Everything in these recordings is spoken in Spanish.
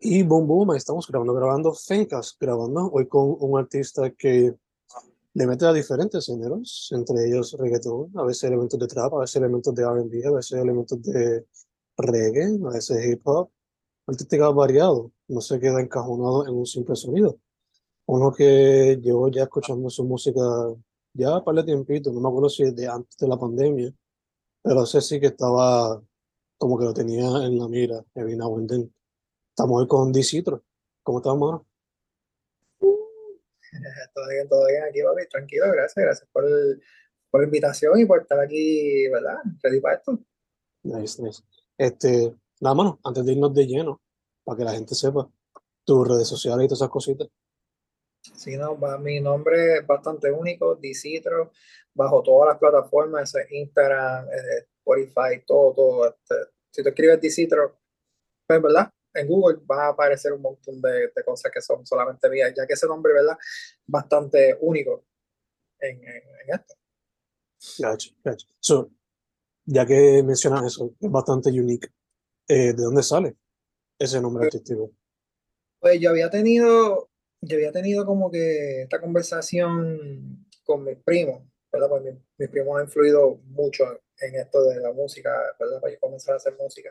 Y boom, boom, estamos grabando, grabando Fencast, grabando hoy con un artista que le mete a diferentes géneros, entre ellos reggaetón, a veces elementos de trap, a veces elementos de R&B, a veces elementos de reggae, a veces hip hop, artística variado, no se queda encajonado en un simple sonido. Uno que llevo ya escuchando su música ya para el tiempito, no me acuerdo si de antes de la pandemia, pero sé sí que estaba como que lo tenía en la mira, Kevin Wenden. Estamos hoy con Dicitro. ¿Cómo estás, mano? todo bien, todo bien aquí, papi. Tranquilo, gracias. Gracias por, por la invitación y por estar aquí, ¿verdad? Ready para esto. Nice, nice. Este, nada, mano, antes de irnos de lleno, para que la gente sepa tus redes sociales y todas esas cositas. Sí, no, mi nombre es bastante único, Dicitro, bajo todas las plataformas, Instagram, Spotify, todo, todo. Este, si tú escribes Dicitro, pues, ¿verdad? En Google va a aparecer un montón de, de, cosas que son solamente mías, ya que ese nombre, ¿verdad? Bastante único en, en, en esto. Gotcha, gotcha. So, ya que mencionas eso, es bastante unique. Eh, ¿De dónde sale ese nombre pues, artístico? Pues yo había tenido, yo había tenido como que esta conversación con mis primos, ¿verdad? Pues mis, mis primos han influido mucho en esto de la música, ¿verdad? Para yo comenzar a hacer música.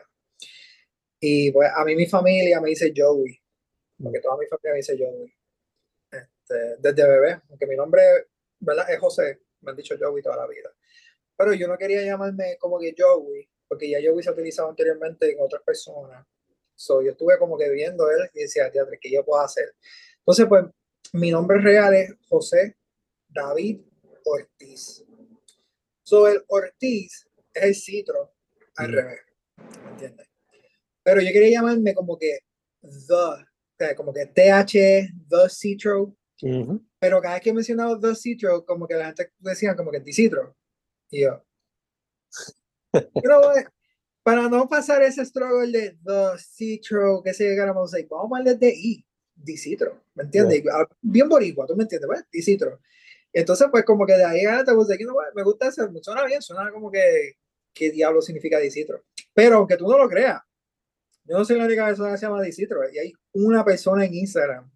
Y pues a mí mi familia me dice Joey, porque toda mi familia me dice Joey. Este, desde bebé, aunque mi nombre ¿verdad? es José, me han dicho Joey toda la vida. Pero yo no quería llamarme como que Joey, porque ya Joey se ha utilizado anteriormente en otras personas. So, yo estuve como que viendo él y decía, teatro, ¿qué yo puedo hacer? Entonces, pues, mi nombre real es José David Ortiz. So, el Ortiz es el citro al revés, ¿me entiendes? Pero yo quería llamarme como que The, como que TH, The Citro. Uh -huh. Pero cada vez que he mencionado The Citro, como que la gente decía como que Citro. Y yo. Pero para no pasar ese struggle de The Citro, que se llegáramos a vamos a hablar de I, Citro. ¿Me entiendes? Yeah. Bien boricua, ¿tú me entiendes? Pues, Citro. Entonces, pues como que de ahí a te puse, no, me gusta eso, suena bien, suena como que, ¿qué diablo significa Citro? Pero aunque tú no lo creas, yo no soy la única persona que se llama Dicitro. Y hay una persona en Instagram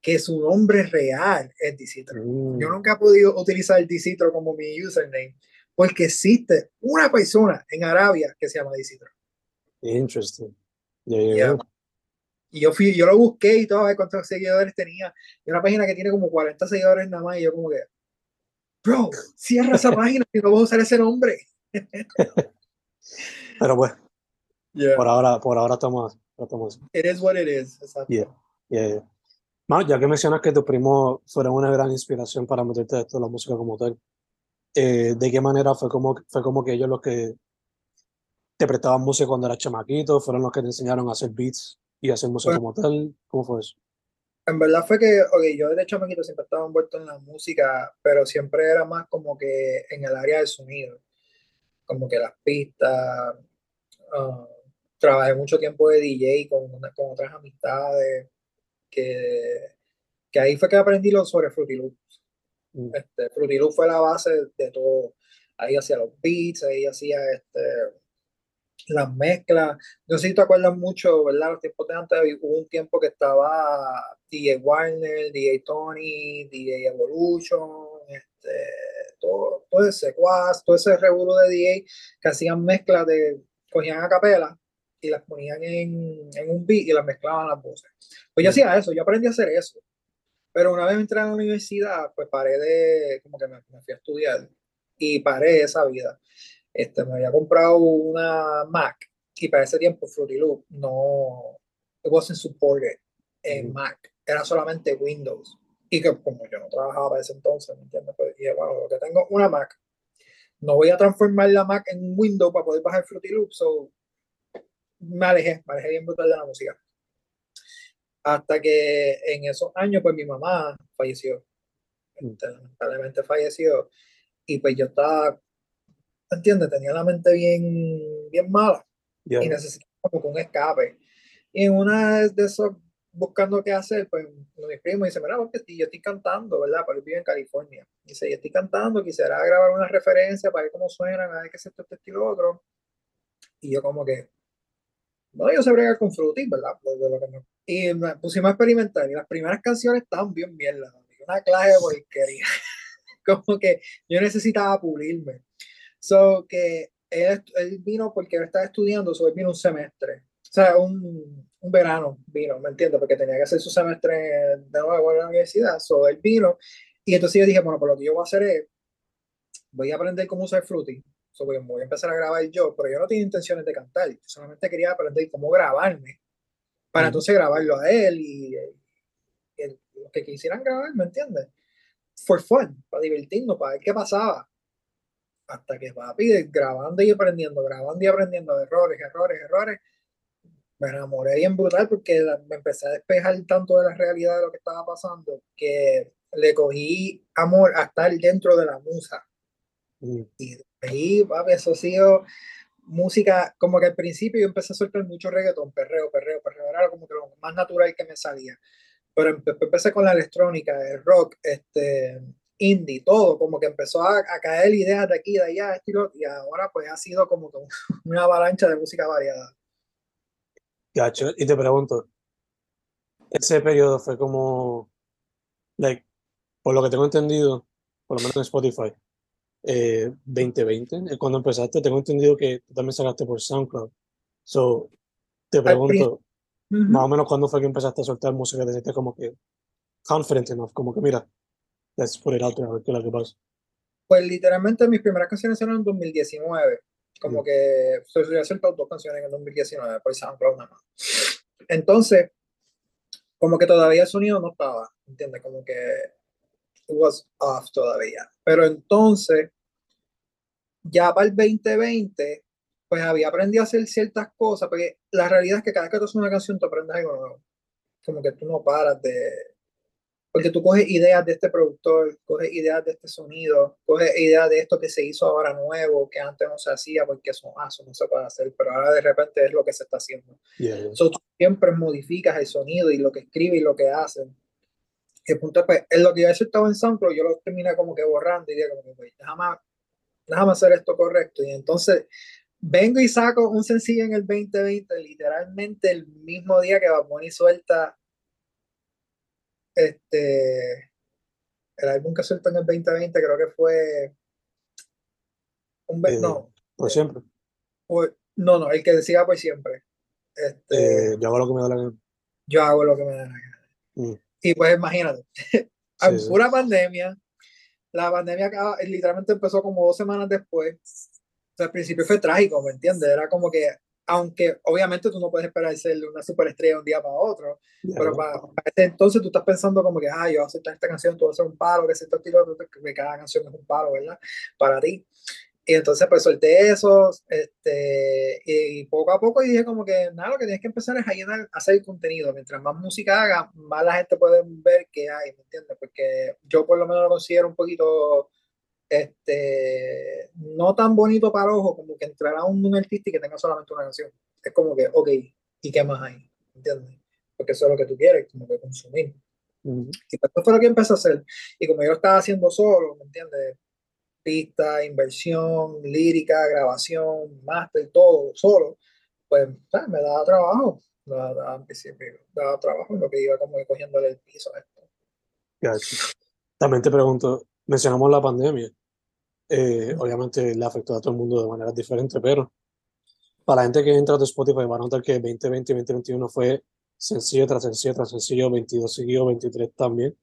que su nombre real es Dicitro. Mm. Yo nunca he podido utilizar Dicitro como mi username porque existe una persona en Arabia que se llama Dicitro. Interesting. Yeah, yeah, yeah. Y yo, fui, yo lo busqué y todo, a ver cuántos seguidores tenía. Y una página que tiene como 40 seguidores nada más. Y yo, como que, bro, cierra esa página y no voy a usar ese nombre. Pero pues, Yeah. Por ahora, por ahora estamos, estamos. It is what it is. Exacto. Yeah. Yeah, yeah. Bueno, ya que mencionas que tu primo fueron una gran inspiración para meterte esto la música como tal, eh, ¿de qué manera fue como, fue como que ellos los que te prestaban música cuando eras chamaquito? ¿Fueron los que te enseñaron a hacer beats y hacer música bueno, como tal? ¿Cómo fue eso? En verdad fue que, ok, yo de chamaquito siempre estaba envuelto en la música, pero siempre era más como que en el área del sonido, como que las pistas, uh, trabajé mucho tiempo de DJ con, una, con otras amistades, que, que ahí fue que aprendí lo sobre Fruity Loops. Mm. Este, Fruity Loops fue la base de todo. Ahí hacía los beats, ahí hacía este, las mezclas. No sé si te acuerdas mucho, ¿verdad? Los tiempos de antes hubo un tiempo que estaba DJ Warner, DJ Tony, DJ Evolution, este, todo, todo ese Quas, todo ese revuelo de DJ que hacían mezclas de, cogían a capela y las ponían en, en, un beat y las mezclaban las voces. Pues yo hacía eso, yo aprendí a hacer eso. Pero una vez entré a la universidad, pues paré de, como que me, me fui a estudiar y paré esa vida. Este, me había comprado una Mac y para ese tiempo Fruity Loop no, it wasn't supported en mm. Mac, era solamente Windows. Y que como yo no trabajaba para ese entonces, ¿me entiendes? Pues dije, bueno, lo que tengo una Mac, no voy a transformar la Mac en Windows para poder bajar Fruity Loop, so me alejé, me alejé bien brutal de la música. Hasta que en esos años, pues mi mamá falleció. Este, lamentablemente falleció. Y pues yo estaba, ¿entiendes? Tenía la mente bien, bien mala. Yeah. Y necesitaba como un escape. Y en una de esos, buscando qué hacer, pues mi primo dice, mira, porque yo estoy cantando, ¿verdad? Pero él vive en California. Dice, yo estoy cantando, quisiera grabar una referencia para ver cómo suena, a ver qué es esto, este estilo, otro. Y yo como que, bueno, yo sé bregar con Fruity, ¿verdad? Pues, de lo que Y me pusimos a experimentar y las primeras canciones estaban bien mierda, una clase de porquería. como que yo necesitaba pulirme. So que él, él vino porque él estaba estudiando, so él vino un semestre, o sea, un, un verano vino, ¿me entiendes? Porque tenía que hacer su semestre de nuevo en la universidad, so él vino y entonces yo dije, bueno, pues lo que yo voy a hacer es, voy a aprender cómo usar Fruity, so voy, a empezar a grabar yo, pero yo no tenía intenciones de cantar, yo solamente quería aprender cómo grabarme, para entonces grabarlo a él y, y, los que quisieran grabar, ¿me entiendes? For fun, para divertirnos, para ver qué pasaba. Hasta que papi, grabando y aprendiendo, grabando y aprendiendo, errores, errores, errores, me enamoré bien brutal porque me empecé a despejar tanto de la realidad de lo que estaba pasando que le cogí amor a estar dentro de la musa. Mm. Y ahí, papi, eso ha sido música, como que al principio yo empecé a soltar mucho reggaetón, perreo, perreo, perreo, era como que lo más natural que me salía. Pero empecé con la electrónica, el rock, este, indie, todo, como que empezó a, a caer ideas de aquí, de allá, estilo, y ahora pues ha sido como que una avalancha de música variada. Gacho, y te pregunto, ese periodo fue como, like, por lo que tengo entendido, por lo menos en Spotify, eh, 2020, cuando empezaste, tengo entendido que tú también sacaste por SoundCloud. So, te pregunto, más o menos cuándo fue que empezaste a soltar música, te sentiste como que confident enough, como que mira, let's put it out there, a ver qué es lo que pasa. Pues literalmente mis primeras canciones eran en 2019, como mm. que solía soltar dos canciones en 2019 por SoundCloud nada más. Entonces, como que todavía el sonido no estaba, ¿entiendes? Como que was off todavía. Pero entonces, ya para el 2020, pues había aprendido a hacer ciertas cosas, porque la realidad es que cada vez que tú haces una canción, tú aprendes algo nuevo. Como que tú no paras de... Porque tú coges ideas de este productor, coges ideas de este sonido, coges ideas de esto que se hizo ahora nuevo, que antes no se hacía porque eso, ah, eso no se puede hacer, pero ahora de repente es lo que se está haciendo. tú siempre modificas el sonido y lo que escribe y lo que hacen el punto es, pues, en lo que yo he estaba en SoundCloud, yo lo terminé como que borrando y digo, como que, pues, déjame, déjame hacer esto correcto. Y entonces vengo y saco un sencillo en el 2020, literalmente el mismo día que Bad suelta este, el álbum que suelta en el 2020, creo que fue un eh, no. Por siempre. no, no, el que decía por siempre. Este, eh, yo hago lo que me da la gana. Yo hago lo que me da la gana. Mm. Y pues imagínate, en pura pandemia, la pandemia literalmente empezó como dos semanas después. O sea, al principio fue trágico, ¿me entiendes? Era como que, aunque obviamente tú no puedes esperar ser una superestrella de un día para otro, pero para, ese entonces tú estás pensando como que, ah, yo voy a aceptar esta canción, tú vas a hacer un palo, que es este estilo, que cada canción es un palo, ¿verdad? Para ti. Y entonces pues solté eso, este, y poco a poco dije como que nada, lo que tienes que empezar es a llenar, a hacer contenido. Mientras más música haga, más la gente puede ver qué hay, ¿me entiendes? Porque yo por lo menos lo considero un poquito, este, no tan bonito para el ojo como que entrar a un, artista y que tenga solamente una canción. Es como que, ok, ¿y qué más hay? ¿Me entiendes? Porque eso es lo que tú quieres, como que consumir. Y pues eso fue lo que empecé a hacer. Y como yo lo estaba haciendo solo, ¿me entiendes? Pista, inversión, lírica, grabación, máster, todo solo, pues me daba trabajo. Me daba, daba trabajo en lo que iba como cogiéndole el piso a esto. También te pregunto, mencionamos la pandemia. Eh, obviamente le afectó a todo el mundo de manera diferente, pero para la gente que entra de Spotify va a notar que 2020 y 2021 fue sencillo tras sencillo tras sencillo, 22 siguió, 23 también.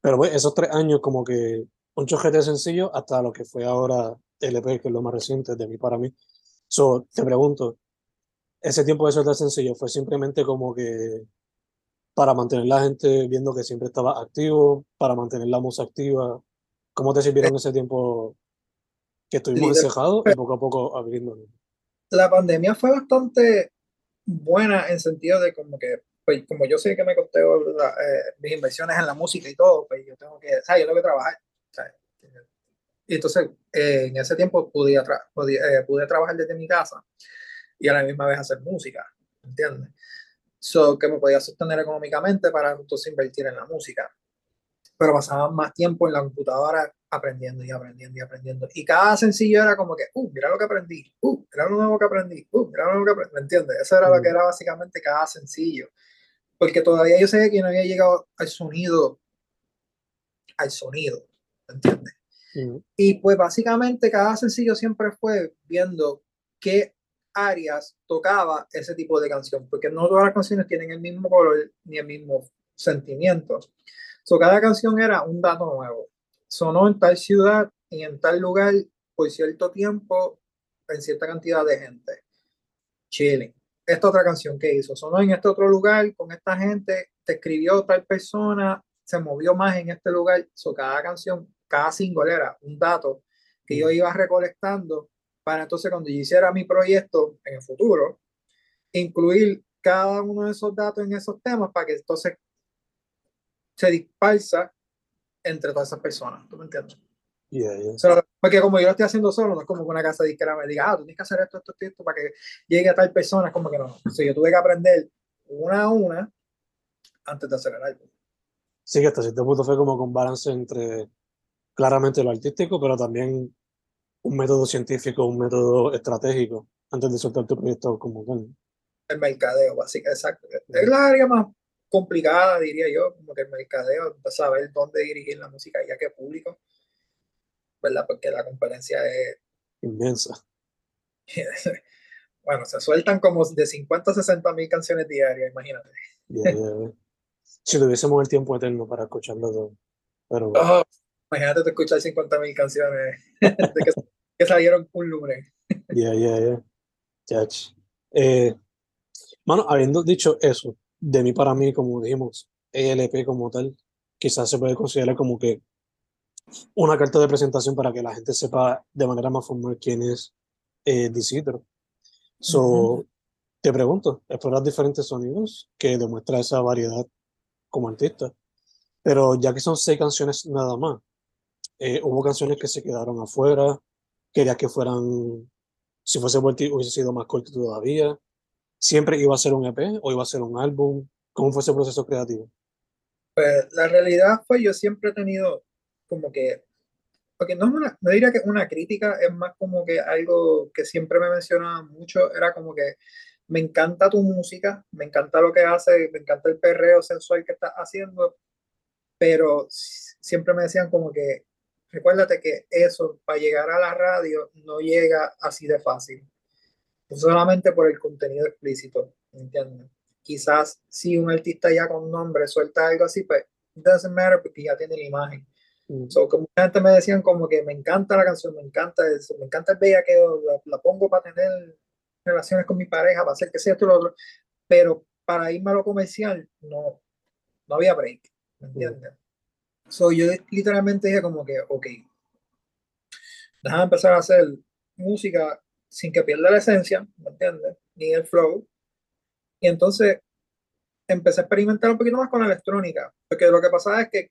Pero pues, esos tres años como que un chojete sencillo hasta lo que fue ahora LP, que es lo más reciente de mí para mí. So, te pregunto, ese tiempo de soltar sencillo fue simplemente como que para mantener la gente viendo que siempre estaba activo, para mantener la música activa. ¿Cómo te sirvieron ese tiempo que estuvimos encejados y poco a poco abriendo? La pandemia fue bastante buena en sentido de como que, pues como yo sé que me costeo eh, mis inversiones en la música y todo, pues yo tengo que, o sea, yo tengo que trabajar y entonces, eh, en ese tiempo pude, eh, pude trabajar desde mi casa y a la misma vez hacer música, ¿entiendes? So, que me podía sostener económicamente para entonces invertir en la música. Pero pasaba más tiempo en la computadora aprendiendo y aprendiendo y aprendiendo. Y cada sencillo era como que, uh, mira lo que aprendí, uh, mira lo nuevo que aprendí, uh, mira lo nuevo que aprendí, ¿me entiendes? Eso era lo que era básicamente cada sencillo. Porque todavía yo sé que no había llegado al sonido, al sonido, ¿me entiendes? Y pues básicamente cada sencillo siempre fue viendo qué áreas tocaba ese tipo de canción, porque no todas las canciones tienen el mismo color ni el mismo sentimiento. So, cada canción era un dato nuevo. Sonó en tal ciudad y en tal lugar por cierto tiempo en cierta cantidad de gente. Chilling. Esta otra canción que hizo, sonó en este otro lugar con esta gente, te escribió tal persona, se movió más en este lugar. So, cada canción, cada single era un dato que yo iba recolectando para entonces cuando yo hiciera mi proyecto en el futuro, incluir cada uno de esos datos en esos temas para que entonces se dispersa entre todas esas personas. ¿Tú me entiendes? porque como yo lo estoy haciendo solo, no es como que una casa disquera me diga, ah, tú tienes que hacer esto, esto, esto, para que llegue a tal persona. Es como que no. O sea, yo tuve que aprender una a una antes de hacer el álbum. Sí, que hasta cierto punto fue como con balance entre claramente lo artístico, pero también un método científico, un método estratégico antes de soltar tu proyecto como tal. El mercadeo, básicamente, exacto. Es la área más complicada, diría yo, como que el mercadeo, saber dónde dirigir la música y a qué público, ¿verdad? Porque la competencia es inmensa. bueno, se sueltan como de 50 a 60 mil canciones diarias, imagínate. Si tuviésemos el tiempo eterno para escucharlo todo. Pero... Oh, imagínate te escuchar 50 mil canciones que, salieron un lunes. Ya, ya, ya. Eh, mano, habiendo dicho eso, de mí para mí, como dijimos, ELP como tal, quizás se puede considerar como que una carta de presentación para que la gente sepa de manera más formal quién es eh, So, te pregunto, explorar diferentes sonidos que demuestra esa variedad como artista. Pero ya que son seis canciones nada más, eh, hubo canciones que se quedaron afuera, quería que fueran, si fuese hubiese sido más corto todavía siempre iba a ser un EP o iba a ser un álbum? ¿Cómo fue ese proceso creativo? Pues la realidad fue yo siempre he tenido como que, porque no, una, no diría que una crítica, es más como que algo que siempre me mencionaba mucho, era como que me encanta tu música, me encanta lo que hace, me encanta el perreo sensual que estás haciendo, pero siempre me decían como que, recuérdate que eso, para llegar a la radio, no llega así de fácil solamente por el contenido explícito, ¿entiendes? Quizás si un artista ya con nombre suelta algo así, pues doesn't matter porque ya tiene la imagen. Mm. So, como gente me decían como que me encanta la canción, me encanta eso, me encanta el bella que la, la, pongo para tener relaciones con mi pareja, para hacer que sea esto y lo otro, pero para irme a lo comercial no, no había break, ¿me mm. So, yo literalmente dije como que, ok, déjame empezar a hacer música sin que pierda la esencia, ¿me entiendes? Ni el flow. Y entonces empecé a experimentar un poquito más con la electrónica, porque lo que pasa es que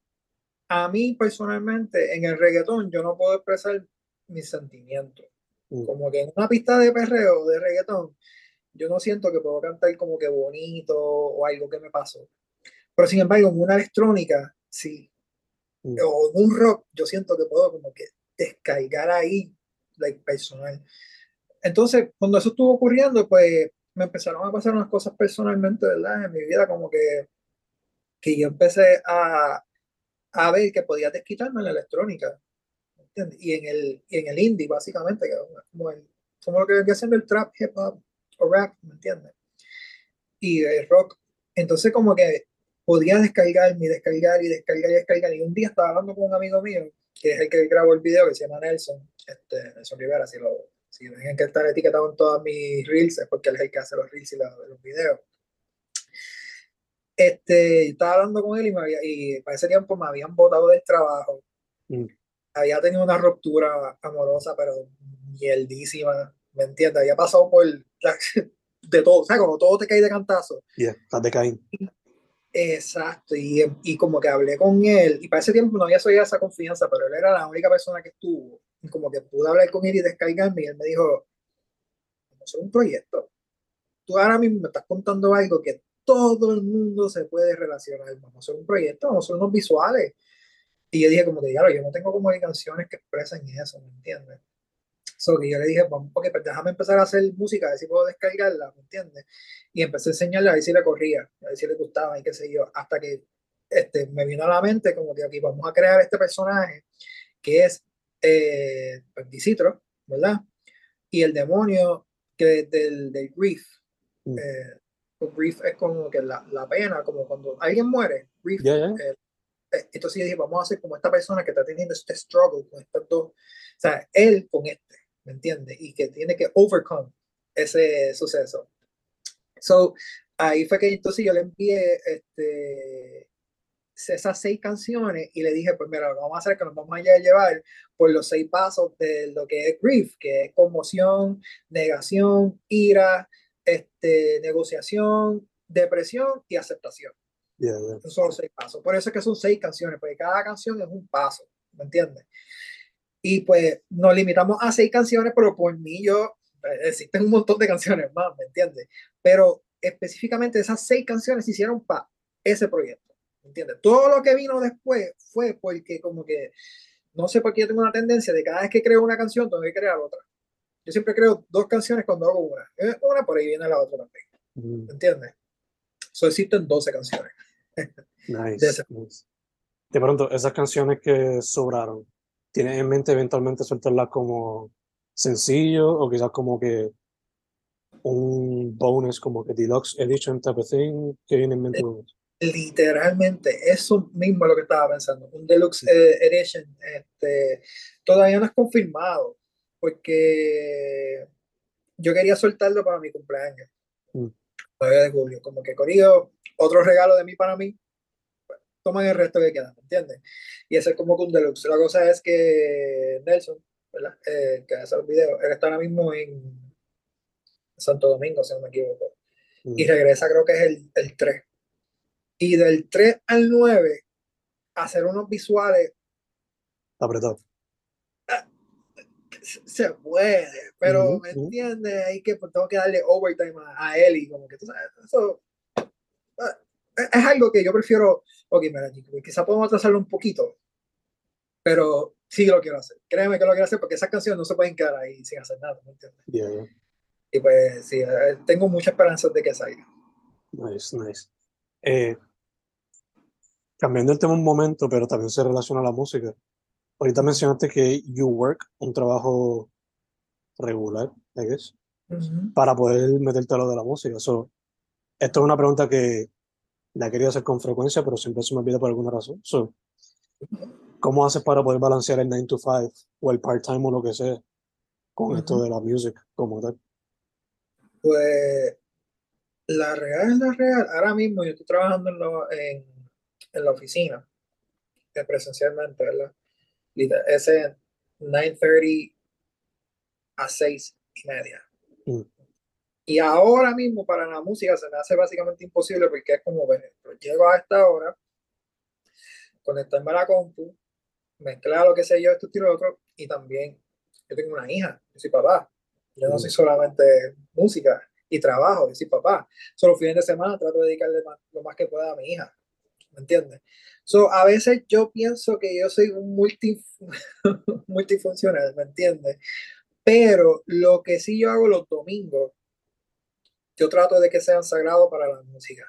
a mí personalmente en el reggaetón yo no puedo expresar mis sentimientos. Mm. Como que en una pista de perreo, de reggaetón, yo no siento que puedo cantar como que bonito o algo que me pasó. Pero sin embargo, en una electrónica, sí. Mm. O un rock, yo siento que puedo como que descargar ahí, like, personal. Entonces, cuando eso estuvo ocurriendo, pues me empezaron a pasar unas cosas personalmente, ¿verdad? En mi vida, como que, que yo empecé a, a ver que podía desquitarme en la electrónica. ¿entiendes? Y en el, y en el indie, básicamente, que como, el, como lo que venía haciendo el trap, hip hop o rap, ¿me entiendes? Y el rock. Entonces, como que podía descargar, y descargar y descargar y descargar. Y un día estaba hablando con un amigo mío, que es el que grabó el video, que se llama Nelson, este, Nelson Rivera, si lo, si ven que estar etiquetado en todas mis reels, es porque él es el que hace los reels y los, videos. Este, estaba hablando con él y, me había, y para ese tiempo me habían botado del trabajo. Mm. Había tenido una ruptura amorosa, pero mierdísima, ¿me entiendes? Había pasado por de todo, o sea, como todo te cae de cantazo. Yeah, estás decaído. Exacto, y, y, como que hablé con él, y para ese tiempo no había soy esa confianza, pero él era la única persona que estuvo como que pude hablar con él y descargarme y él me dijo, vamos a hacer un proyecto. Tú ahora mismo me estás contando algo que todo el mundo se puede relacionar. Vamos a hacer un proyecto, vamos a hacer unos visuales. Y yo dije como que, ya, yo no tengo como canciones que expresen eso, ¿me entiendes? So que yo le dije, vamos, porque pues déjame empezar a hacer música, a ver si puedo descargarla, ¿me entiendes? Y empecé a enseñarle a ver si le corría, a ver si le gustaba y qué sé yo, hasta que este, me vino a la mente como que aquí vamos a crear este personaje que es eh, pues, ¿verdad? Y el demonio que del, del grief. Mm. Eh, pues, grief es como que la, la, pena, como cuando alguien muere, grief. Eh, eh, entonces yo dije, vamos a hacer como esta persona que está teniendo este struggle con estos dos, o sea, él con este, ¿me entiendes? Y que tiene que overcome ese suceso. So, ahí fue que entonces yo le envié este, esas seis canciones y le dije, pues mira, lo que vamos a hacer es que nos vamos a llevar por los seis pasos de lo que es grief, que es conmoción, negación, ira, este, negociación, depresión y aceptación. Esos son los seis pasos. Por eso es que son seis canciones, porque cada canción es un paso, ¿me entiendes? Y pues nos limitamos a seis canciones, pero por mí yo, eh, existen un montón de canciones más, ¿me entiendes? Pero específicamente esas seis canciones se hicieron para ese proyecto, ¿me entiendes? Todo lo que vino después fue porque como que, no sé por qué yo tengo una tendencia de cada vez que creo una canción, tengo que crear otra. Yo siempre creo dos canciones cuando hago una. Una por ahí viene la otra también. Mm. ¿Me entiendes? Solo existen 12 canciones. Nice, de, pronto, esas canciones que sobraron, ¿tienes en mente eventualmente soltarlas como sencillo o quizás como que un bonus como que deluxe edition type of thing que viene en mente? Literalmente, eso mismo es lo que estaba pensando. Un deluxe eh, edition este, todavía no es confirmado porque yo quería soltarlo para mi cumpleaños. Mm. Todavía de julio. Como que corrido otro regalo de mí para mí, toman el resto que queda, ¿me entiendes? Y ese es como que un deluxe. La cosa es que Nelson, ¿verdad? Eh, que hace los videos, él está ahora mismo en Santo Domingo, si no me equivoco. Mm. Y regresa, creo que es el, el 3. Y del 3 al 9, hacer unos visuales. Apretado. Ah, se puede, pero ¿me entiendes? Hay que, pues, tengo que darle overtime a, a él y como que tú sabes, eso es algo que yo prefiero, ok, mira, quizá podemos atrasarlo un poquito, pero sí lo quiero hacer. Créeme que lo quiero hacer porque esas canciones no se pueden quedar ahí sin hacer nada, ¿me entiendes? Y pues sí, eh, tengo mucha esperanza de que salga. Nice, nice. Eh, cambiando el tema un momento, pero también se relaciona a la música. Ahorita mencionaste que you work, un trabajo regular, I guess, para poder meterte a lo de la música. So, esto es una pregunta que la he querido hacer con frecuencia, pero siempre se me olvida por alguna razón. ¿Cómo haces para poder balancear el 9 to 5 o el part-time o lo que sea con esto de la music como tal? Pues la real es la real. Ahora mismo yo estoy trabajando en, en, la oficina, eh, presencialmente, ¿verdad? Ese 9.30 a 6 y media. Mm. Y ahora mismo para la música se me hace básicamente imposible porque es como, bueno, llego a esta hora, conectarme a la compu, mezclar lo que sé yo, esto y lo otro, y también yo tengo una hija, yo soy papá. Yo no soy solamente música y trabajo, yo soy papá. Solo fines de semana trato de dedicarle lo más que pueda a mi hija. ¿Me entiendes? So, a veces yo pienso que yo soy un multi, multifuncional, ¿me entiendes? Pero lo que sí yo hago los domingos yo trato de que sean sagrados para la música.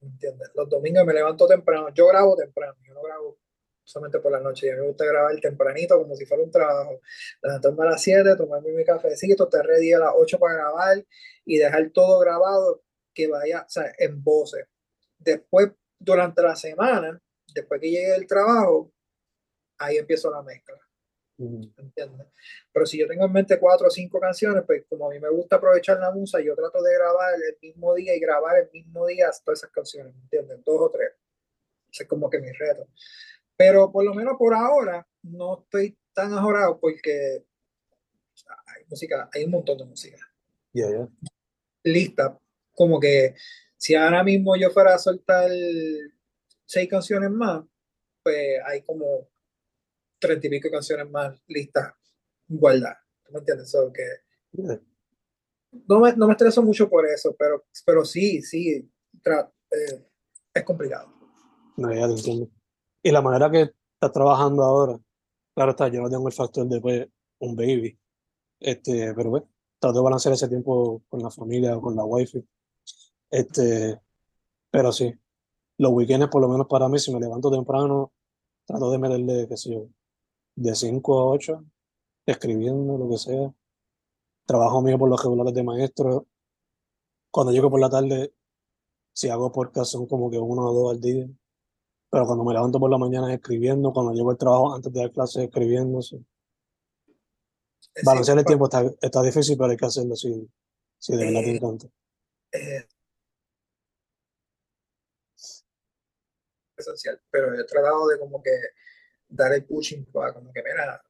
¿Entiendes? Los domingos me levanto temprano. Yo grabo temprano, yo no grabo solamente por la noche. A me gusta grabar tempranito como si fuera un trabajo. Levantarme a las 7, tomarme mi cafecito, estar ready a las 8 para grabar y dejar todo grabado que vaya, o sea, en voces. Después, durante la semana, después que llegue el trabajo, ahí empiezo la mezcla. ¿Entiendes? Pero si yo tengo en mente cuatro o cinco canciones, pues como a mí me gusta aprovechar la musa, yo trato de grabar el mismo día y grabar el mismo día todas esas canciones, ¿entiendes? Dos o tres. Ese es como que mi reto. Pero por lo menos por ahora no estoy tan ajorado porque hay música, hay un montón de música. Lista, como que si ahora mismo yo fuera a soltar seis canciones más, pues hay como treinta y pico canciones más listas guardadas. ¿Me entiendes? que, no, me, no me estreso mucho por eso, pero, pero sí, sí, eh, es complicado. No, ya te entiendo. Y la manera que estás trabajando ahora. Claro está, yo no tengo el factor de pues, un baby. Este, pero pues, trato de balancear ese tiempo con la familia o con la wifi. Este, pero sí, los weekends, por lo menos para mí, si me levanto temprano, trato de meterle, qué sé yo, de 5 a 8, escribiendo, lo que sea. Trabajo mío por los regulares de maestro. Cuando llego por la tarde, si hago podcast son como que uno o dos al día. Pero cuando me levanto por la mañana escribiendo, cuando llego al trabajo antes de dar clases escribiendo. Sí. Balancear el tiempo está, está, difícil, pero hay que hacerlo si, si de verdad te eh, encanta. Eh, esencial, pero he tratado de como que dar el pushing para como que, mira,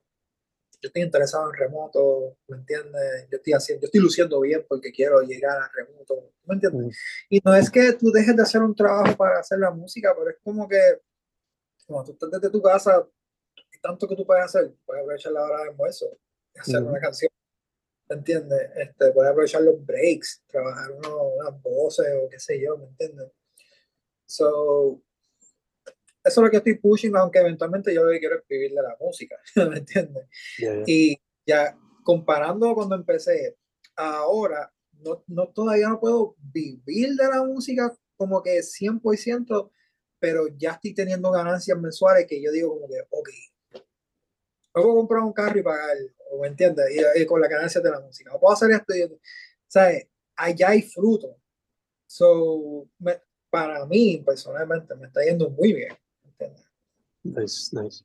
yo estoy interesado en remoto, ¿me entiendes? Yo estoy haciendo, yo estoy luciendo bien porque quiero llegar a remoto, ¿me entiendes? Y no es que tú dejes de hacer un trabajo para hacer la música, pero es como que cuando tú estás desde tu casa, tanto que tú puedes hacer, puedes aprovechar la hora de almuerzo, hacer una canción, ¿me entiendes? Este, puedes aprovechar los breaks, trabajar unas voces o qué sé yo, ¿me entiendes? So, eso es lo que estoy pushing, aunque eventualmente yo lo que quiero escribir de la música, ¿me entiendes? Y ya comparando cuando empecé, ahora no, no, todavía no puedo vivir de la música como que 100%, pero ya estoy teniendo ganancias mensuales que yo digo como que, ok, puedo comprar un carro y pagar, ¿me entiendes? Y, con la ganancia de la música. O puedo hacer esto y, ¿sabes? Allá hay fruto. So, para mí, personalmente, me está yendo muy bien. Nice, nice.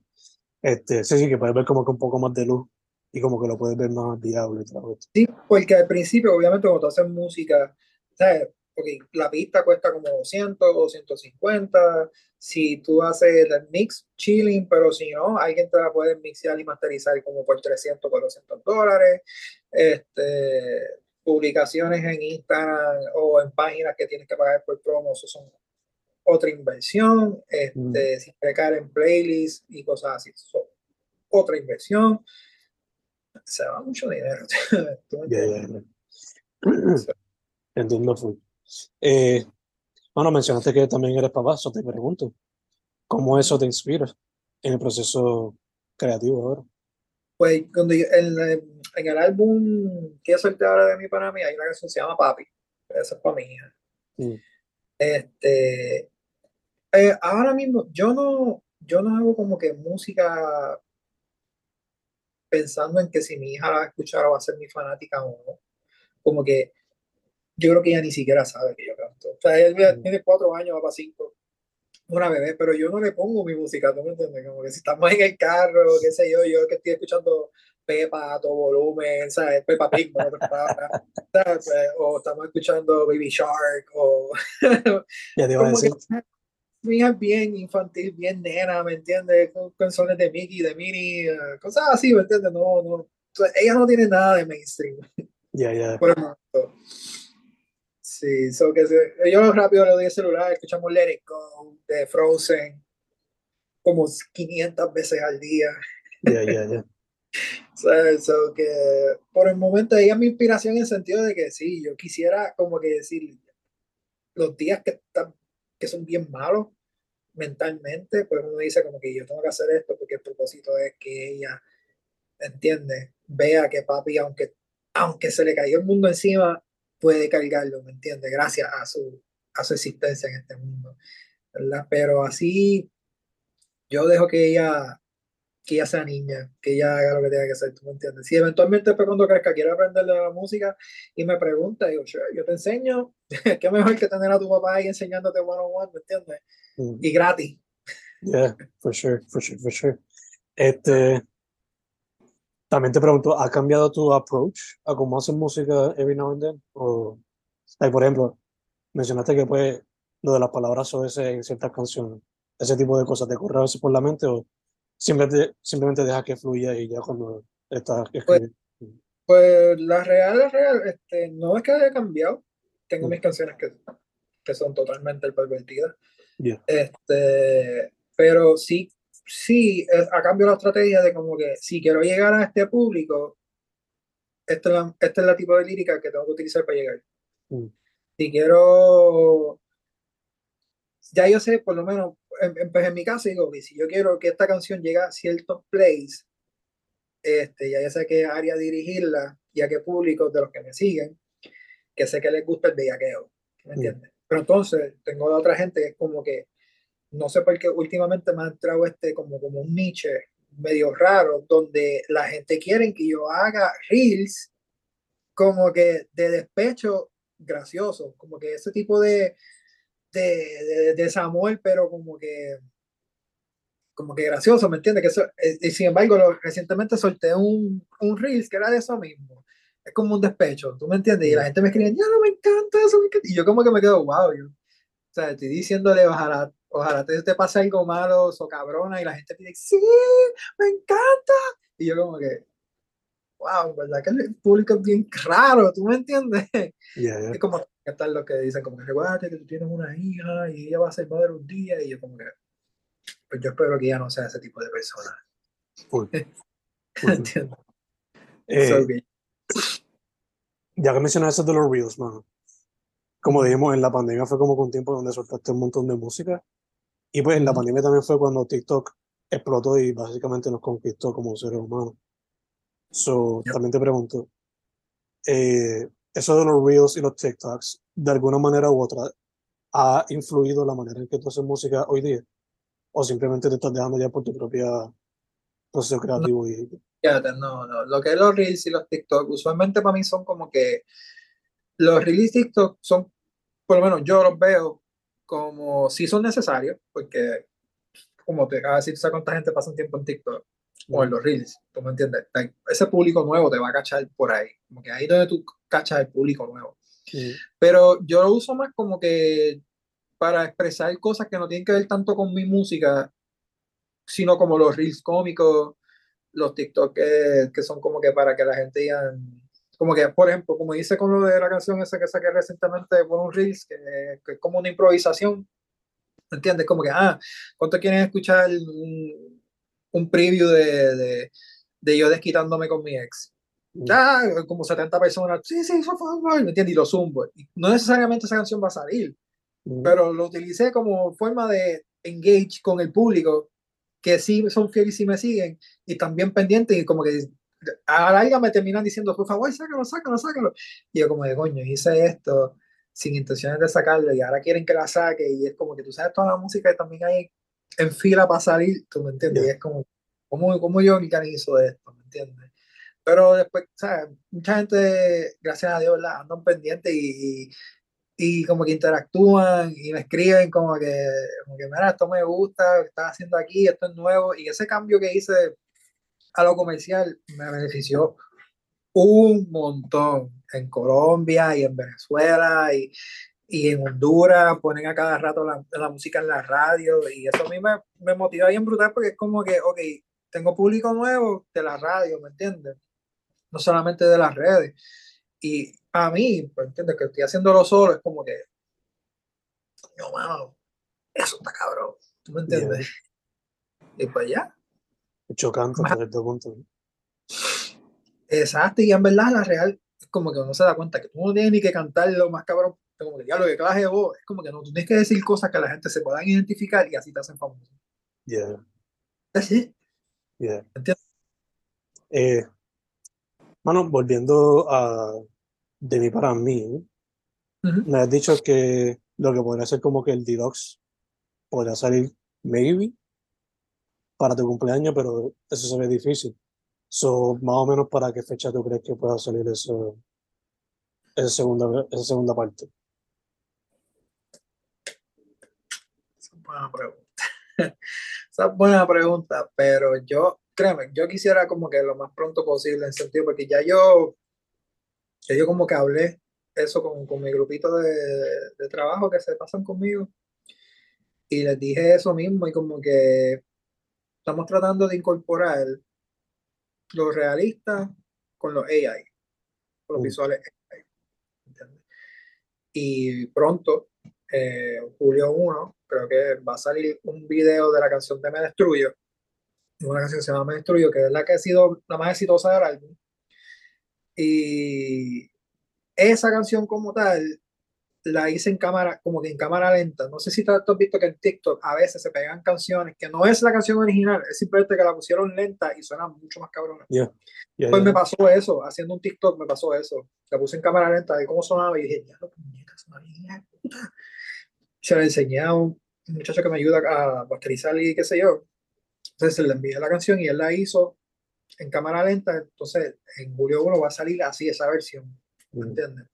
Este, sí, sí, que puedes ver como que un poco más de luz y como que lo puedes ver más viable. Sí, porque al principio, obviamente, cuando tú haces música, ¿sabes? Porque la pista cuesta como 200 o 150. Si tú haces el mix chilling, pero si no, alguien te la puede mixear y masterizar como por 300, 400 dólares. Este, publicaciones en Instagram o en páginas que tienes que pagar por promo, eso son otra inversión, este, mm. sin pecar en playlists y cosas así. otra inversión. Se va mucho dinero. Entiendo. Eh, bueno, mencionaste que también eres papá, eso te pregunto. ¿Cómo eso te inspira en el proceso creativo ahora? Pues cuando en, el álbum que solté ahora de mi para mí hay una canción que se llama Papi. Esa es para mi hija. Mm. Este, eh, ahora mismo, yo no, yo no hago como que música pensando en que si mi hija la va a escuchar va a ser mi fanática o no. Como que yo creo que ella ni siquiera sabe que yo canto. O sea, ella mm. tiene cuatro años, va para cinco, una bebé, pero yo no le pongo mi música, ¿tú me entiendes? Como que si estamos en el carro, qué sé yo, yo que estoy escuchando Pepa a todo volumen, ¿sabes? Pepa Pig, pues, O estamos escuchando Baby Shark, o... ya te iba a decir mi hija es bien infantil, bien nena, ¿me entiendes? Con canciones de Mickey, de Minnie, uh, cosas así, ¿me entiendes? No, no. ella no tiene nada de mainstream. Ya, ya. Por el momento. Sí, so que se, yo rápido le doy el celular, escuchamos Let It Go de Frozen como 500 veces al día. Ya, ya, ya. So, que por el momento ella es mi inspiración en el sentido de que sí, yo quisiera como que decir los días que están que son bien malos mentalmente, pues uno dice como que yo tengo que hacer esto porque el propósito es que ella, ¿entiende? Vea que papi, aunque, aunque se le cayó el mundo encima, puede cargarlo, ¿me entiende? Gracias a su, a su existencia en este mundo, ¿verdad? Pero así yo dejo que ella que ella sea niña, que ella haga lo que tenga que hacer, ¿tú me entiendes? Si eventualmente después cuando crezca quiere aprender de la música y me pregunta, digo, yo te enseño, qué mejor que tener a tu papá ahí enseñándote one on one, ¿me entiendes? Mm. Y gratis. Yeah, for sure, for sure, for sure. Este, también te pregunto, ¿ha cambiado tu approach a cómo hacer música every now and then? O, por ejemplo, mencionaste que pues lo de las palabras o ese en ciertas canciones, ese tipo de cosas, ¿te corre a veces por la mente o simplemente, simplemente deja que fluya y ya cuando estás pues, escribiendo. Pues, la real, la real, este, no es que haya cambiado. Tengo mis canciones que, que son totalmente pervertidas. Este, pero sí, sí, ha cambiado la estrategia de como que si quiero llegar a este público, esta es la, esta es la tipo de lírica que tengo que utilizar para llegar. Mm. Si quiero, ya yo sé por lo menos en, pues en mi caso digo, si yo quiero que esta canción llegue a ciertos plays, este, ya sé qué área dirigirla y a qué público de los que me siguen, que sé que les gusta el bellaqueo, ¿me mm. entiendes? Pero entonces tengo otra gente que es como que, no sé por qué últimamente me ha entrado este como, como un niche medio raro, donde la gente quiere que yo haga reels como que de despecho gracioso, como que ese tipo de, de, de, Samuel, pero como que como que gracioso, ¿me entiendes? Que eso, eh, y sin embargo, recientemente solté un, un Reels que era de eso mismo. Es como un despecho, ¿tú me entiendes? Y la gente me escribe, ya no me encanta eso. Y yo como que me quedo, wow, yo, o sea, estoy diciéndole, ojalá, ojalá te, te pase algo malo o cabrona, y la gente pide, sí, me encanta. Y yo como que, wow, ¿verdad que el público es bien raro? ¿Tú me entiendes? Es como tal lo que dicen, como que recuerda que tú tienes una hija y ella va a ser madre un día, y yo como que, pues yo espero que ella no sea ese tipo de persona. ¿Entiendes? Eh, ya que mencionas eso de los Reels, mano. Como dijimos, en la pandemia fue como un tiempo donde soltaste un montón de música. Y pues en la pandemia también fue cuando TikTok explotó y básicamente nos conquistó como seres humanos. So, también te pregunto, eh, eso de los Reels y los TikToks, de alguna manera u otra, ¿ha influido la manera en que tú haces música hoy día? ¿O simplemente te estás dejando ya por tu propia proceso creativo? No, y... no, no. Lo que es los Reels y los TikTok, usualmente para mí son como que los Reels y TikTok son, por lo menos yo los veo como si son necesarios, porque como te acabo de decir, ¿sabes cuánta gente pasa un tiempo en TikTok? o en los reels, ¿tú me entiendes? Ese público nuevo te va a cachar por ahí, como que ahí donde tú cachas el público nuevo. Pero yo lo uso más como que para expresar cosas que no tienen que ver tanto con mi música, sino como los reels cómicos, los TikTok que, que son como que para que la gente diga, como que, por ejemplo, como dice con lo de la canción esa que saqué recientemente por un reels, que, que es como una improvisación, ¿entiendes? Como que, ah, ¿cuánto quieren escuchar un preview de, de, de yo desquitándome con mi ex. Mm. Ya, como 70 personas, sí, sí, eso fue, ¿me entiendes? Y lo zumbo. Y no necesariamente esa canción va a salir, pero lo utilicé como forma de engage con el público, que sí son fieles y sí me siguen, y también pendientes, y como que a la larga me terminan diciendo, por favor, sácalo, sácalo, sácalo. Y yo como de coño, hice esto sin intenciones de sacarlo, y ahora quieren que la saque, y es como que tú sabes toda la música y también hay en fila para salir, ¿tú me entiendes? Y es como, ¿cómo, ¿cómo yo organizo esto? ¿Me entiendes? Pero después, ¿sabes? Mucha gente, gracias a Dios, ¿verdad? Andan pendientes y, y, como que interactúan y me escriben como que, como que, mira, esto me gusta, lo que estás haciendo aquí, esto es nuevo. Y ese cambio que hice a lo comercial me benefició un montón en Colombia y en Venezuela y, y en Honduras ponen a cada rato la, la, música en la radio y eso a mí me, me motiva bien brutal porque es como que, ok, tengo público nuevo de la radio, ¿me entiendes? No solamente de las redes. Y a mí, pues, ¿entiendes? Que estoy haciéndolo solo, es como que, no, mano, eso está cabrón, ¿tú me entiendes? Y pues ya. Chocante desde tu punto. Exacto, y en verdad la real es como que uno se da cuenta que tú no tienes ni que cantar lo más cabrón como que ya lo que clase de voz, es como que no, tú tienes que decir cosas que la gente se puedan identificar y así te hacen famoso. Yeah. Así. Yeah. ¿Entiendes? Eh, bueno, volviendo a de mí para mí, me has dicho que lo que podría ser como que el deluxe podría salir maybe para tu cumpleaños, pero eso se ve difícil. So, más o menos para qué fecha tú crees que pueda salir eso, esa segunda, esa segunda parte. buena pregunta. Esa es buena pregunta, pero yo, créeme, yo quisiera como que lo más pronto posible, en sentido, porque ya yo, yo como que hablé eso con, con mi grupito de, de, trabajo que se pasan conmigo y les dije eso mismo y como que estamos tratando de incorporar lo realista con los AI, con los mm. visuales AI. Y pronto, eh, julio 1, creo que va a salir un video de la canción de Me Destruyo, una canción que se llama Me Destruyo, que es la que ha sido la más exitosa del álbum. Y esa canción como tal la hice en cámara, como que en cámara lenta. No sé si tú has visto que en TikTok a veces se pegan canciones que no es la canción original, es simplemente que la pusieron lenta y suena mucho más cabrona. pues me pasó eso, haciendo un TikTok me pasó eso. La puse en cámara lenta y cómo sonaba y dije, ya lo Se lo enseñé a un muchacho que me ayuda a masterizar y qué sé yo. Entonces se le envié la canción y él la hizo en cámara lenta. Entonces en Julio 1 va a salir así esa versión. ¿Me entiendes?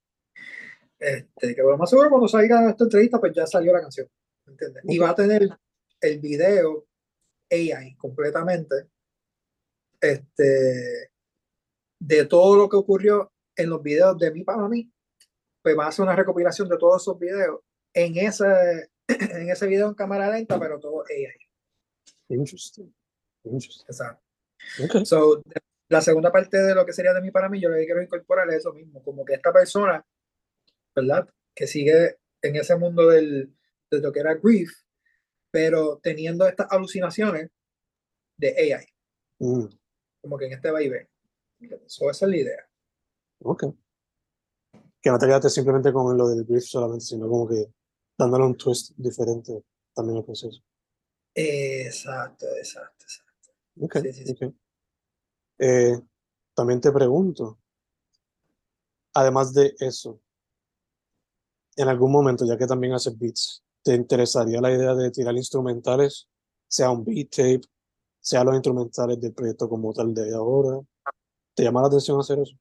Este, que lo más seguro cuando salga esta entrevista, pues ya salió la canción. ¿entiendes? Y va a tener el video AI completamente este, de todo lo que ocurrió en los videos de mí para mí. Pues va a hacer una recopilación de todos esos videos en ese, en ese video en cámara lenta, pero todo AI. Interesting. Interesting. Exacto. So, la segunda parte de lo que sería de mí para mí, yo le quiero incorporar eso mismo, como que esta persona ¿verdad? Que sigue en ese mundo del, de lo que era grief, pero teniendo estas alucinaciones de AI. Mm. Como que en este va y ve. Eso, esa es la idea. Ok. Que no te quedaste simplemente con lo del grief solamente, sino como que dándole un twist diferente también al proceso. Exacto, exacto, exacto. Ok, eh, también te pregunto, además de eso, en algún momento, ya que también haces beats, ¿te interesaría la idea de tirar instrumentales, sea un beat tape, sea los instrumentales del proyecto como tal de ahora? ¿Te llama la atención hacer eso?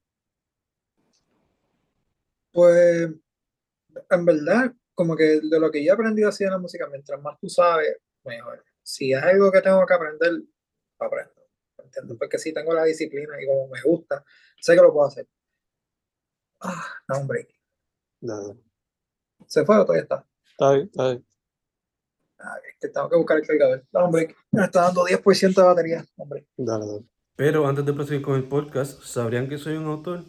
Pues, en verdad, como que de lo que yo he aprendido así en la música, mientras más tú sabes, mejor. Si es algo que tengo que aprender, aprendo. ¿Entiendes? Porque si tengo la disciplina y como me gusta, sé que lo puedo hacer. Ah, no, hombre. Nada. ¿Se fue o todavía está? Está bien, está bien. Ah, que tengo que buscar el cargador. No, hombre, me está dando 10% de batería, hombre. Dale, dale. Pero antes de proseguir con el podcast, ¿sabrían que soy un autor?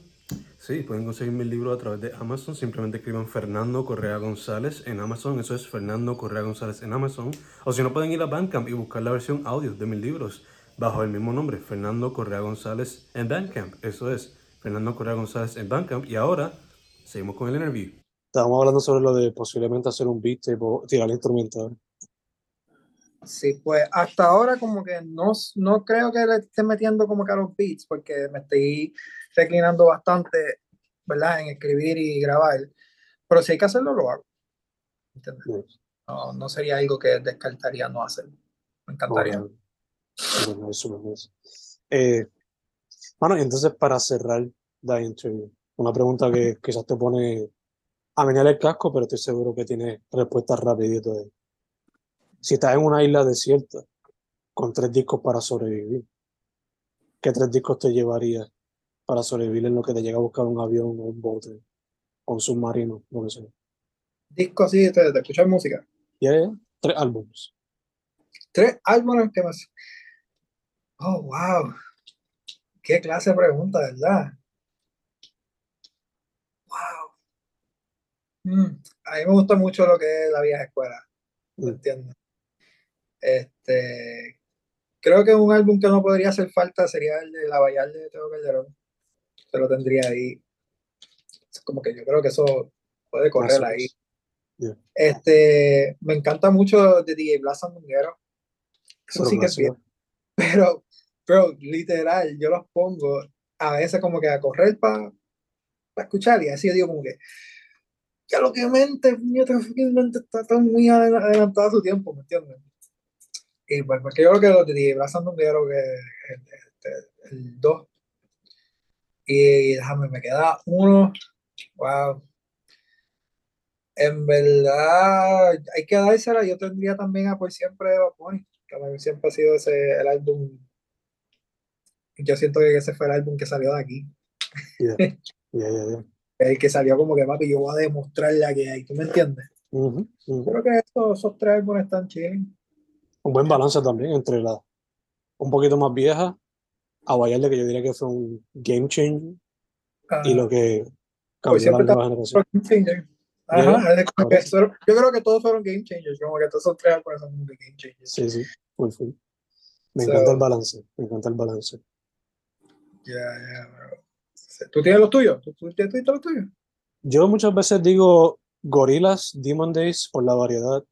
Sí, pueden conseguir mi libro a través de Amazon. Simplemente escriban Fernando Correa González en Amazon. Eso es Fernando Correa González en Amazon. O si no, pueden ir a Bandcamp y buscar la versión audio de mis libros bajo el mismo nombre, Fernando Correa González en Bandcamp. Eso es Fernando Correa González en Bandcamp. Y ahora, seguimos con el interview. Estábamos hablando sobre lo de posiblemente hacer un beat o tirar instrumental. Sí, pues hasta ahora como que no, no creo que le esté metiendo como que a los beats porque me estoy reclinando bastante, ¿verdad? En escribir y grabar. Pero si hay que hacerlo, lo hago. ¿Entiendes? No, no sería algo que descartaría no hacer. Me encantaría. Bueno, eso, eso. Eh, bueno, y entonces para cerrar la interview, una pregunta que quizás te pone a menear el casco, pero estoy seguro que tiene respuesta rapidito. De... Si estás en una isla desierta con tres discos para sobrevivir, ¿qué tres discos te llevarías para sobrevivir en lo que te llega a buscar un avión o un bote o un submarino, lo que sea? Discos así de escuchar música. Yeah, tres álbumes. Tres álbumes que más. Oh, wow. Qué clase de pregunta, ¿verdad? Mm, a mí me gusta mucho lo que es la vieja escuela, ¿me mm. entiendes? Este, creo que un álbum que no podría hacer falta sería el de La Vallar de Teo Calderón. Se lo tendría ahí. Es como que yo creo que eso puede correr ahí. Este, me encanta mucho de DJ Blas Sandunguero. Eso sí que es bien. Pero, pero literal, yo los pongo a veces como que a correr para escuchar y así digo como que ya lo que mente, mente está, muy adelantada a su tiempo, ¿me entiendes? Y pues, porque yo creo que lo de Black creo que el 2. Y déjame, me queda uno. Wow. En verdad, hay que dársela. Yo tendría también a Por Siempre Bad que siempre ha sido ese, el álbum. Yo siento que ese fue el álbum que salió de aquí. Yeah. Yeah, yeah, el que salió como que, papi, yo voy a demostrar la que hay, ¿tú me entiendes? Creo que esos tres álbumes están chidos. Un buen balance también entre la un poquito más vieja, a Vallarde, que yo diría que fue un game changer, y lo que cambió la nueva generación. Ajá, yo creo que todos fueron game changers, como que todos esos tres álbumes son game changers. Sí, sí, full, full. Me encanta el balance, me encanta el balance. Ya, ya, bro. ¿Tú tienes los tuyos? ¿Tú, tienes los tuyos? Yo muchas veces digo Gorilas, Demon Days por la variedad.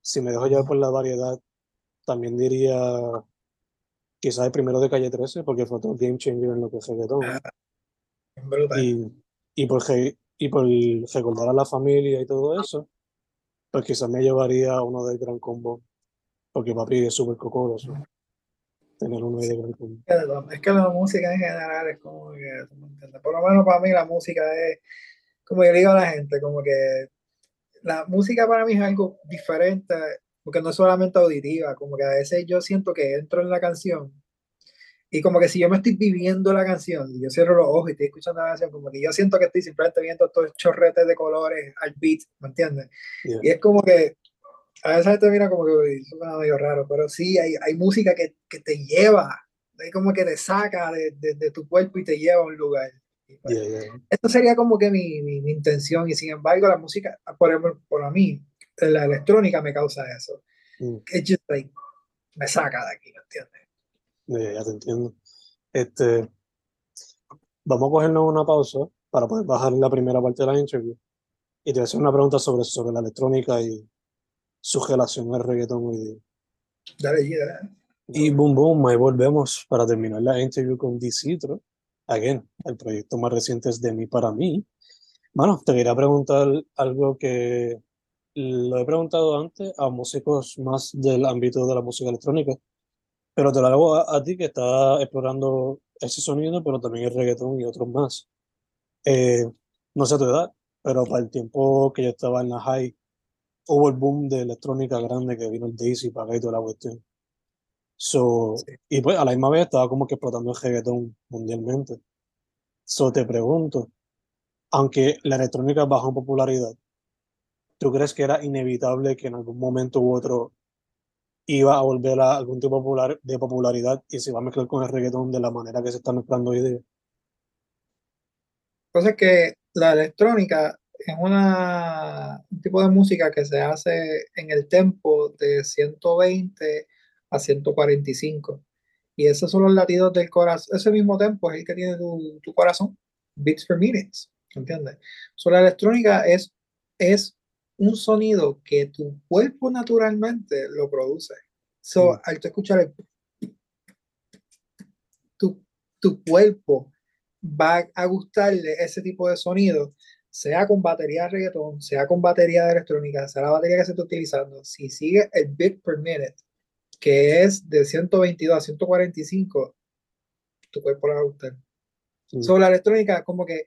Si me dejo llevar por la variedad, también diría quizás el primero de Calle 13, porque fue todo game changer en lo que es reggaetón. Y, y, por, y por recordar a la familia y todo eso, pues quizás me llevaría uno del Gran Combo, porque papi es súper cocoroso. Tener. Es que la- música en general es como que, ¿tú me entiendes? Por lo menos para mí la música es, como yo digo a la gente, como que la música para mí es algo diferente, porque no es solamente auditiva, como que a veces yo siento que entro en la canción y como que si yo me estoy viviendo la canción y yo cierro los ojos y estoy escuchando la canción, como que yo siento que estoy simplemente viendo estos chorretes de colores al beat, ¿me entiendes? Yeah. Y es como que a veces gente mira como que "Uy, eso suena medio raro, pero sí, hay, hay música que, que te lleva, hay como que te saca de, de, de tu cuerpo y te lleva a un lugar. Y pues, Yeah, yeah. Esto sería como que mi, mi, mi intención y sin embargo la música, por, ejemplo, por a mí, la electrónica me causa eso. Mm. It's just like, me saca de aquí, ¿me entiendes? Ya, ya te entiendo. Este, vamos a cogernos una pausa para poder bajar la primera parte de la interview. Y te voy a hacer una pregunta sobre, sobre la electrónica y su relación al reggaetón hoy día. Dale, dale. Y boom, boom, ahí volvemos para terminar la interview con Dicitro. Again, el proyecto más reciente es de mí para mí. Bueno, te quería preguntar algo que lo he preguntado antes a músicos más del ámbito de la música electrónica, pero te lo hago a, a ti que estás explorando ese sonido, pero también el reggaetón y otros más. Eh, no sé tu edad, pero para el tiempo que yo estaba en la high, hubo el boom de electrónica grande que vino el Daisy para acá y toda la cuestión. So, Sí. y pues a la misma vez estaba como que explotando el reggaetón mundialmente. So, te pregunto, aunque la electrónica bajó en popularidad, ¿tú crees que era inevitable que en algún momento u otro iba a volver a algún tipo popular, de popularidad y se iba a mezclar con el reggaetón de la manera que se está mezclando hoy día? Entonces que la electrónica es una, un tipo de música que se hace en el tempo de 120 a 145. Y esos son los latidos del corazón. Ese mismo tempo es el que tiene tu, tu corazón. Beats per minute. ¿Entiendes? So, la electrónica es, es un sonido que tu cuerpo naturalmente lo produce. So, Mm. al tú escuchar el tu, tu cuerpo va a gustarle ese tipo de sonido, sea con batería de reggaetón, sea con batería de electrónica, sea la batería que se esté utilizando, si sigue el beat per minute, que es de 122 a 145, tu cuerpo le va a gustar. Mm. Sobre la electrónica, como que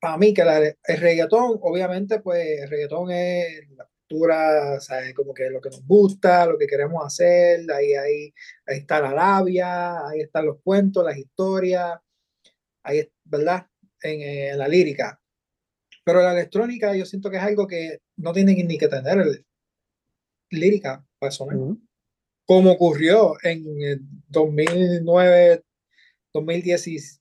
para mí que la, el reggaetón, obviamente, pues el reggaetón es la cultura, o sea, es como que lo que nos gusta, lo que queremos hacer, ahí, ahí, ahí está la labia, ahí están los cuentos, las historias, ahí, ¿verdad? En, en la lírica. Pero la electrónica yo siento que es algo que no tiene ni que tener el- lírica para sonar Ujú. como ocurrió en el 2009, 2016,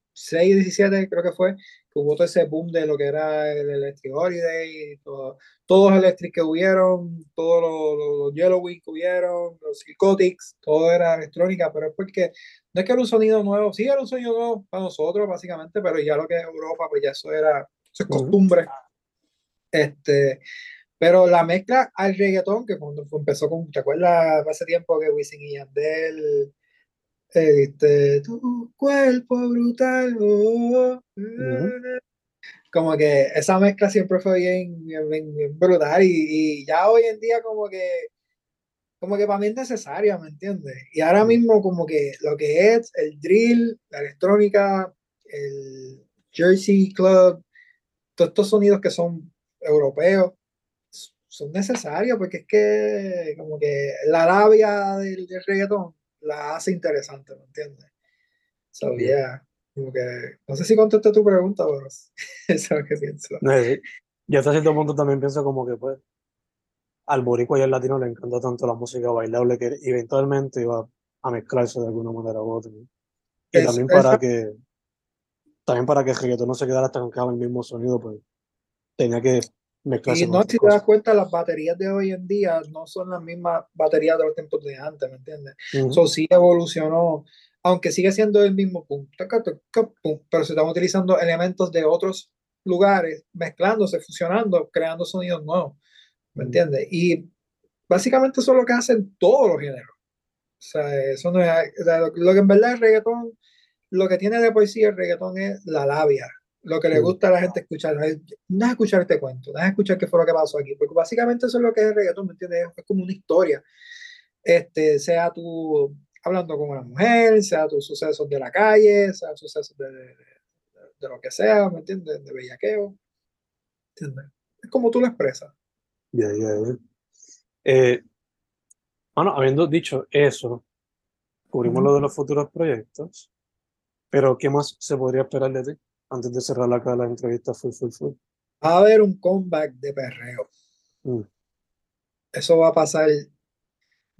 17, creo que fue, que hubo todo ese boom de lo que era el Electric Holiday, todo- todos los Electric que hubieron, todos los, los, los que hubieron, los Psychotics, todo era electrónica, pero es porque no es que era un sonido nuevo, sí era un sonido nuevo para nosotros, básicamente, pero ya lo que es Europa, pues ya eso era, eso es costumbre. Este, pero la mezcla al reggaetón, que cuando empezó con, ¿te acuerdas hace tiempo que Wisin y Yandel, este, tu cuerpo brutal, oh, eh, como que esa mezcla siempre fue bien, bien- bien- brutal y, y ya hoy en día como que, como que para mí es necesaria, ¿me entiendes? Y ahora mismo como que lo que es el drill, la electrónica, el Jersey Club, todos estos sonidos que son europeos, son necesarios porque es que como que la labia del, del reggaetón la hace interesante, ¿me entiendes? So, Yeah. como que, no sé si contesté tu pregunta, pero eso es lo que pienso. Sí. Yo hasta cierto punto también pienso como que pues al boricua y al latino le encanta tanto la música bailable que eventualmente iba a mezclarse de alguna manera u otra. Y Es- también para que también para que el reggaetón no se quedara estancado en el mismo sonido, pues tenía que mezclarse Y no, si te das cuenta, las baterías de hoy en día no son las mismas baterías de los tiempos de antes, ¿me entiendes? Eso sí evolucionó, aunque sigue siendo el mismo pum, pero se están utilizando elementos de otros lugares, mezclándose, fusionando, creando sonidos nuevos. ¿Me entiendes? Y básicamente eso es lo que hacen todos los géneros. O sea, eso no es, lo, que en verdad es reggaetón, lo que tiene de poesía el reggaetón es la labia, lo que le gusta a la gente escuchar. No es escuchar este cuento, no es escuchar qué fue lo que pasó aquí, porque básicamente eso es lo que es el reggaetón, ¿me entiendes? Es como una historia. Este, sea tú hablando con una mujer, sea tus sucesos de la calle, sea sucesos de, de, de, lo que sea, ¿me entiendes? De bellaqueo. ¿Entiendes? Es como tú lo expresas. Ya, ya, ya. bueno, habiendo dicho eso, cubrimos lo de los futuros proyectos, pero ¿qué más se podría esperar de ti antes de cerrar la, la entrevista full, full, full? Va a haber un comeback de perreo. Mm. Eso va a pasar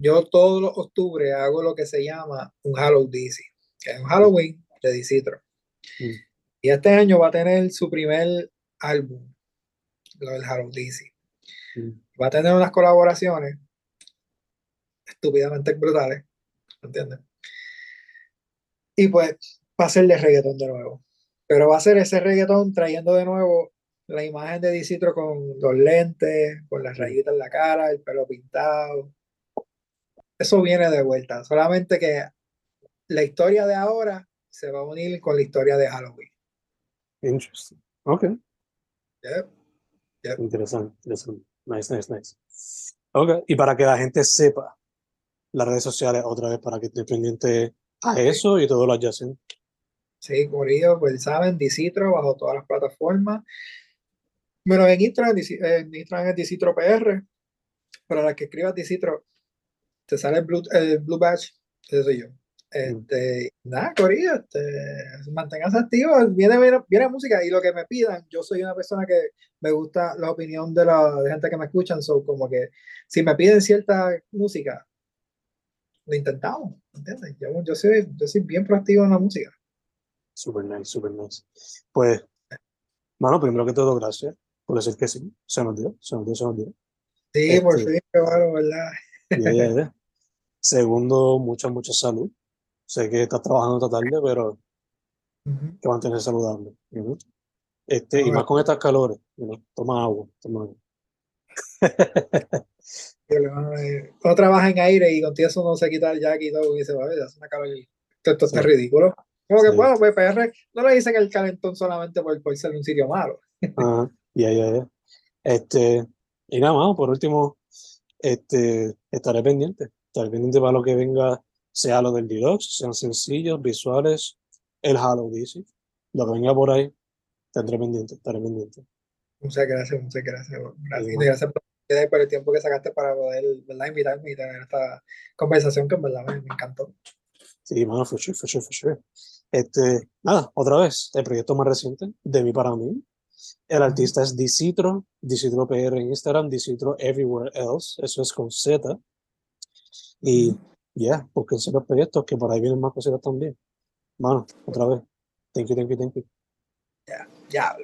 yo todos los octubre hago lo que se llama un Halloween DC, que es un Halloween de Dicitro. Mm. Y este año va a tener su primer álbum, lo del Halloween DC. Mm. Va a tener unas colaboraciones estúpidamente brutales, ¿entiendes? Y pues va a ser de reggaetón de nuevo. Pero va a ser ese reggaetón trayendo de nuevo la imagen de Dicitro con los lentes, con las rayitas en la cara, el pelo pintado, eso viene de vuelta. Solamente que la historia de ahora se va a unir con la historia de Halloween. Interesting. Ok. Interesante, interesante. Nice, nice, nice. Ok. Y para que la gente sepa las redes sociales otra vez para que esté pendiente a eso y todo lo adyacente. Sí, Corillo, pues saben, Dicitro bajo todas las plataformas. Bueno, en Instagram, en Instagram es Dicitro PR. Para la que escribas Dicitro, te sale el Blue, el Blue Badge, ese soy yo. Este, Nada, Corillo, este, manténganse activos, viene, viene, viene, música y lo que me pidan, yo soy una persona que me gusta la opinión de la gente que me escuchan, so como que si me piden cierta música, lo intentamos, ¿entiendes? Yo, yo, soy, yo soy bien proactivo en la música. Super nice, super nice. Pues, mano, primero que todo, gracias por decir que sí, se nos dio, se nos dio, se nos dio. Sí, por este fin, claro, ¿verdad? Yeah, yeah, yeah. Segundo, mucha, mucha salud. Sé que estás trabajando esta tarde, pero que mantener saludable. este, y más con estas calores. Toma agua. Toma agua. Uno trabaja en aire y contigo eso no se quita el jack y todo y se va a ver, hace una calor. Esto, esto está ridículo. Como que, bueno, pues PR no le dicen el calentón solamente por, por ser un sitio malo. Ajá, ya, ya, ya. Este, y nada más, por último, este, estaré pendiente estar pendiente para lo que venga, sea lo del Deluxe, sean sencillos, visuales, el Halo DC, lo que venga por ahí, tendré pendiente, estaré pendiente. Muchas gracias, muchas gracias. Gracias, gracias por, el tiempo que sacaste para poder ¿verdad? invitarme y tener esta conversación que en verdad me, encantó. Sí, mano, for sure, for sure, sure. Este, nada, otra vez, el proyecto más reciente de mí para mí. El artista es Dicitro, Dicitro PR en Instagram, Dicitro Everywhere Else, eso es con Z. Y ya, porque son los proyectos que por ahí vienen más cositas también. Mano, otra vez. Thank you, thank you, thank you. Ya, ya